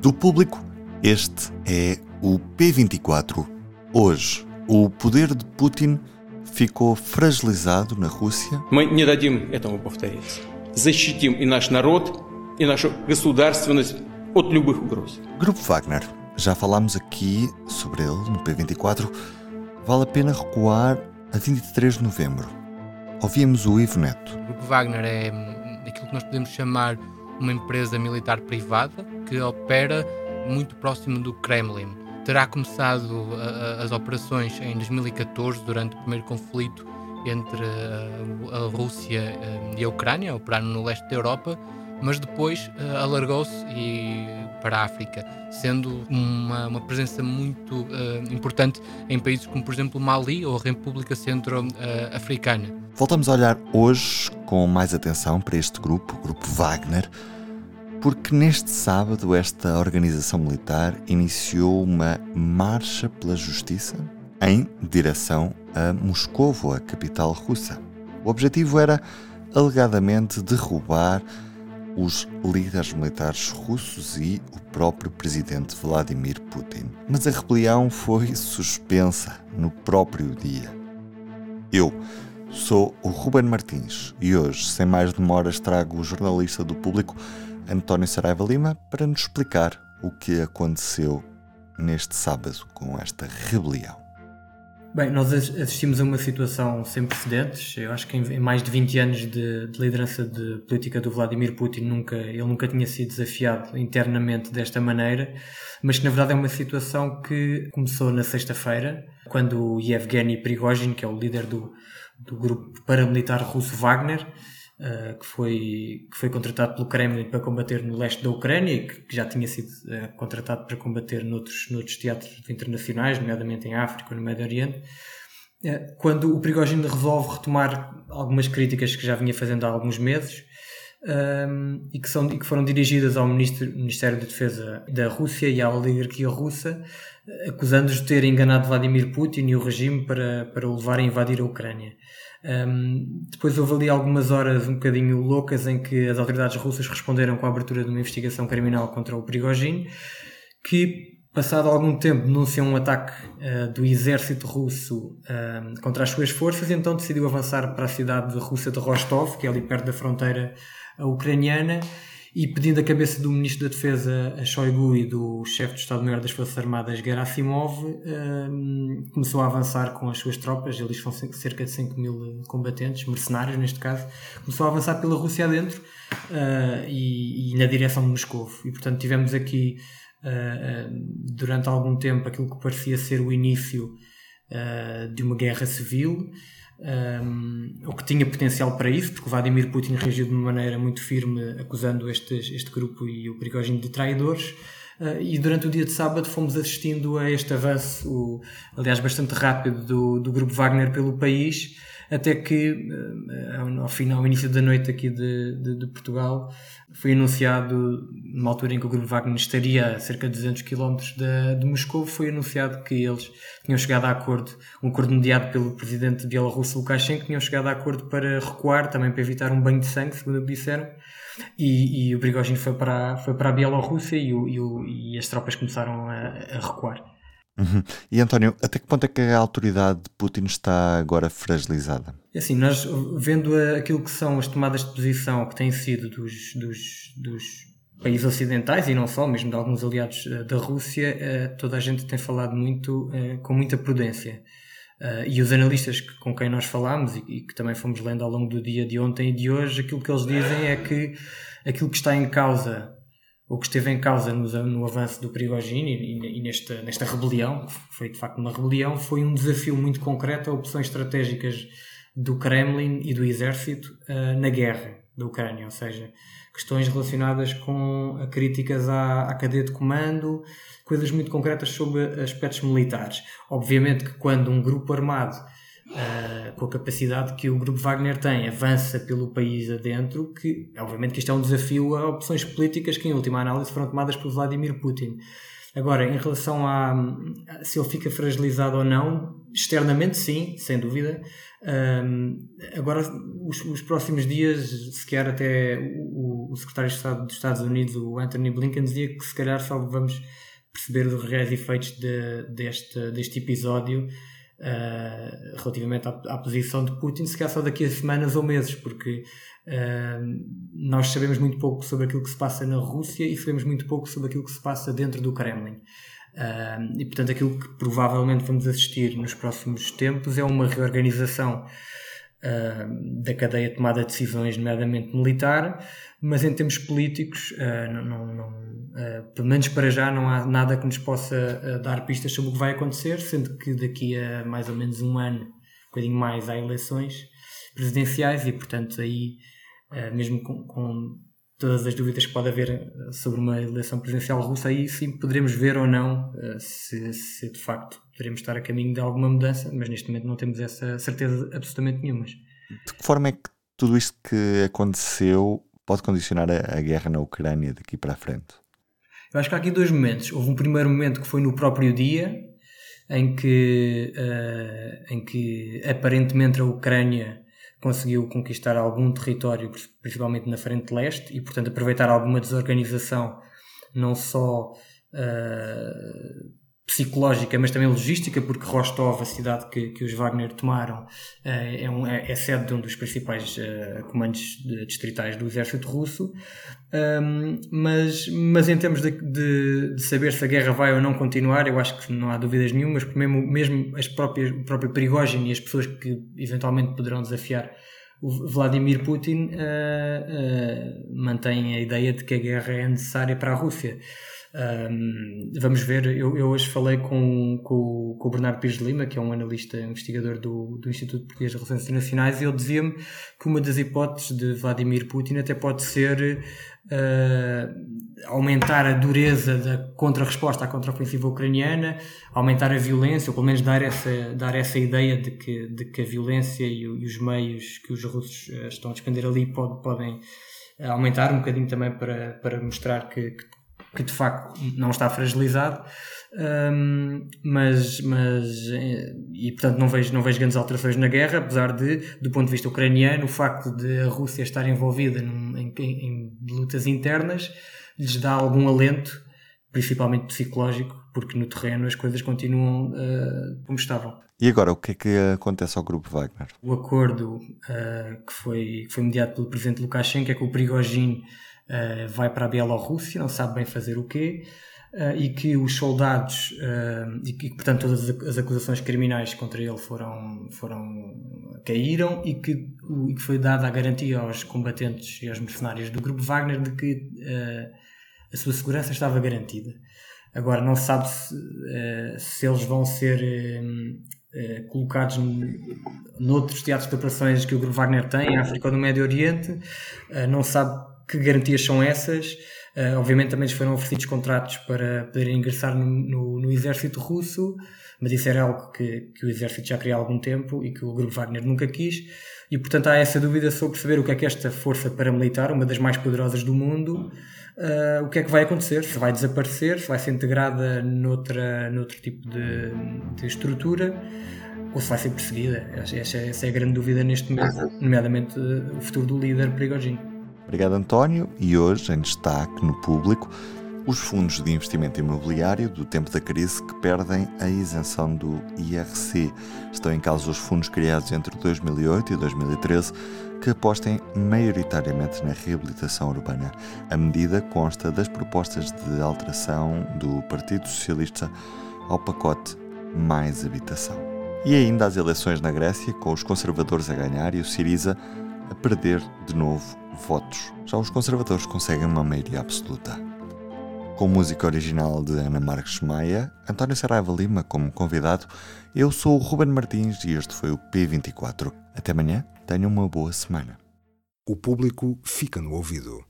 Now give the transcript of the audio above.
Do público, este é o P24. Hoje, o poder de Putin ficou fragilizado на Русия. Мы не дадим этому повториться. Защитим и наш народ, и нашу государственность от любых угроз. Grupo Wagner. Já falámos aqui sobre ele no P24. Vale a pena recuar a 23 de novembro. Ouvimos o Ivo Neto. O Grupo Wagner é hum, aquilo que nós podemos chamar uma empresa militar privada que opera muito próximo do Kremlin. Terá começado uh, as operações em 2014, durante o primeiro conflito entre uh, a Rússia uh, e a Ucrânia, operando no leste da Europa, mas depois alargou-se para a África, sendo uma, uma presença muito importante em países como, por exemplo, Mali ou a República Centro-Africana. Voltamos a olhar hoje com mais atenção para este grupo, o Grupo Wagner, porque neste sábado esta organização militar iniciou uma marcha pela justiça em direção a Moscovo, a capital russa. O objetivo era alegadamente derrubar os líderes militares russos e o próprio presidente Vladimir Putin. Mas a rebelião foi suspensa no próprio dia. Eu sou o Ruben Martins e hoje, sem mais demoras, trago o jornalista do público António Saraiva Lima para nos explicar o que aconteceu neste sábado com esta rebelião. Bem, nós assistimos a uma situação sem precedentes. Eu acho que em mais de 20 anos de, de, liderança de política do Vladimir Putin, nunca, ele nunca tinha sido desafiado internamente desta maneira, mas que na verdade é uma situação que começou na sexta-feira, quando o Yevgeny Prigozhin, que é o líder do, do grupo paramilitar russo Wagner, uh, que, foi, que foi contratado pelo Kremlin para combater no leste da Ucrânia e que, que já tinha sido uh, contratado para combater noutros, noutros teatros internacionais, nomeadamente em África no Médio Oriente. Uh, quando o Prigozhin resolve retomar algumas críticas que já vinha fazendo há alguns meses, um, e, que são, e que foram dirigidas ao Ministro, Ministério da Defesa da Rússia e à oligarquia russa, acusando-os de ter enganado Vladimir Putin e o regime para, para o levar a invadir a Ucrânia. Um, depois houve ali algumas horas um bocadinho loucas em que as autoridades russas responderam com a abertura de uma investigação criminal contra o Prigogine, que, passado algum tempo, denunciam um ataque uh, do exército russo uh, contra as suas forças, e então decidiu avançar para a cidade russa de Rostov, que é ali perto da fronteira ucraniana, e pedindo a cabeça do Ministro da Defesa Shoigu e do Chefe do Estado-Maior das Forças Armadas Gerasimov, um, começou a avançar com as suas tropas, eles são cerca de 5 mil combatentes, mercenários neste caso, começou a avançar pela Rússia adentro uh, e, e, na direção de Moscou. E portanto tivemos aqui uh, durante algum tempo aquilo que parecia ser o início uh, de uma guerra civil ou que tinha potencial para isso, porque Vladimir Putin reagiu de uma maneira muito firme acusando este, este grupo e o Prigogine de traidores. E durante o dia de sábado fomos assistindo a este avanço, o, aliás, bastante rápido do, do grupo Wagner pelo país, até que uh, ao final, ao início da noite aqui de, de, de, Portugal, foi anunciado, numa altura em que o grupo Wagner estaria a cerca de 200 km de, de Moscou, foi anunciado que eles tinham chegado a acordo, um acordo mediado pelo presidente de bielorrusso Lukashenko, tinham chegado a acordo para recuar, também para evitar um banho de sangue, segundo disseram, e, e o Prigozhin foi para, foi para a Bielorrússia e, o, e, o, e as tropas começaram a, a recuar. Uhum. E António, até que ponto é que a autoridade de Putin está agora fragilizada? É assim, nós vendo aquilo que são as tomadas de posição que têm sido dos, dos, dos países ocidentais e não só, mesmo de alguns aliados uh, da Rússia, uh, toda a gente tem falado muito, uh, com muita prudência. e os analistas com quem nós falámos e, que também fomos lendo ao longo do dia de ontem e de hoje, aquilo que eles dizem é que aquilo que está em causa o que esteve em causa no, no avanço do Prigogine e, e, nesta, nesta rebelião, que foi de facto uma rebelião, foi um desafio muito concreto a opções estratégicas do Kremlin e do exército uh, na guerra da Ucrânia, ou seja, questões relacionadas com críticas à, à cadeia de comando, coisas muito concretas sobre aspectos militares. Obviamente que quando um grupo armado uh, com a capacidade que o Grupo Wagner tem, avança pelo país adentro, que obviamente que isto é um desafio a opções políticas que em última análise foram tomadas por Vladimir Putin. Agora, em relação a, a se ele fica fragilizado ou não, externamente sim, sem dúvida. Um, agora, os, os, próximos dias, sequer até o, o, secretário de Estado dos Estados Unidos, o Anthony Blinken, dizia que se calhar só vamos perceber os reais efeitos de, deste, deste episódio uh, relativamente à, à, posição de Putin, se calhar só daqui a semanas ou meses, porque uh, nós sabemos muito pouco sobre aquilo que se passa na Rússia e sabemos muito pouco sobre aquilo que se passa dentro do Kremlin. Uh, e portanto, aquilo que provavelmente vamos assistir nos próximos tempos é uma reorganização uh, da cadeia de tomada de decisões, nomeadamente militar, mas em termos políticos, uh, não, não, não pelo menos para já, não há nada que nos possa dar pistas sobre o que vai acontecer, sendo que daqui a mais ou menos um ano, um bocadinho mais, há eleições presidenciais e, portanto, aí, mesmo com, com todas as dúvidas que pode haver eh, sobre uma eleição presidencial russa, aí sim poderemos ver ou não eh, se, se, de facto poderemos estar a caminho de alguma mudança, mas neste momento não temos essa certeza absolutamente nenhuma. De que forma é que tudo isto que aconteceu pode condicionar a, a guerra na Ucrânia daqui para a frente? Eu acho que há aqui dois momentos. Houve um primeiro momento que foi no próprio dia, em que, uh, em que aparentemente a Ucrânia conseguiu conquistar algum território, principalmente na frente leste, e portanto aproveitar alguma desorganização, não só uh, psicológica, mas também logística, porque Rostov, a cidade que, que os Wagner tomaram, uh, é, um, é, é, sede de um dos principais uh, comandos de, distritais do exército russo. Um, mas, mas em termos de, de, de, saber se a guerra vai ou não continuar, eu acho que não há dúvidas nenhumas, porque mesmo, mesmo as próprias, o próprio Prigogine e as pessoas que eventualmente poderão desafiar o Vladimir Putin uh, uh, mantêm a ideia de que a guerra é necessária para a Rússia. Um, vamos ver, eu, eu, hoje falei com, com, com, o Bernardo Pires de Lima, que é um analista investigador do, do Instituto Português de Relações Internacionais, e ele dizia-me que uma das hipóteses de Vladimir Putin até pode ser uh, aumentar a dureza da contra-resposta à contra-ofensiva ucraniana, aumentar a violência, ou pelo menos dar essa, dar essa ideia de que, de que a violência e, e os meios que os russos uh, estão a despender ali pode, podem aumentar um bocadinho também para, para mostrar que, que que de facto não está fragilizado, um, mas, mas eh, e portanto não vejo, não vejo grandes alterações na guerra, apesar de, do ponto de vista ucraniano, o facto de a Rússia estar envolvida num, em, em, lutas internas lhes dá algum alento, principalmente psicológico, porque no terreno as coisas continuam uh, como estavam. E agora, o que é que acontece ao grupo Wagner? O acordo uh, que, foi, que foi mediado pelo presidente Lukashenko é que o Prigogine uh, vai para a Bielorrússia, não sabe bem fazer o quê, uh, e que os soldados, uh, e que, portanto, todas as acusações criminais contra ele foram, foram caíram e que, e que foi dada a garantia aos combatentes e aos mercenários do grupo Wagner de que a sua segurança estava garantida. Agora, não sabe se, se eles vão ser colocados noutros teatros de operações que o Grupo Wagner tem, em África ou no Médio Oriente, não sabe que garantias são essas? Uh, obviamente também lhes foram oferecidos contratos para poderem ingressar no, no, no, exército russo, mas isso era algo que, que o exército já queria há algum tempo e que o grupo Wagner nunca quis. E portanto há essa dúvida sobre saber o que é que esta força paramilitar, uma das mais poderosas do mundo, uh, o que é que vai acontecer, se vai desaparecer, se vai ser integrada noutra, noutro tipo de, de estrutura ou se vai ser perseguida. Essa, essa é a grande dúvida neste momento, nomeadamente uh, o futuro do líder Prigogine. Obrigado, António. E hoje, em destaque no público, os fundos de investimento imobiliário do tempo da crise que perdem a isenção do IRC. Estão em causa os fundos criados entre 2008 e 2013 que apostem maioritariamente na reabilitação urbana. A medida consta das propostas de alteração do Partido Socialista ao pacote Mais Habitação. E ainda as eleições na Grécia, com os conservadores a ganhar e o Siriza a perder de novo votos. Já os conservadores conseguem uma maioria absoluta. Com música original de Ana Marques Maia, António Saraiva Lima como convidado, eu sou o Ruben Martins e este foi o P24. Até amanhã, tenham uma boa semana. O público fica no ouvido.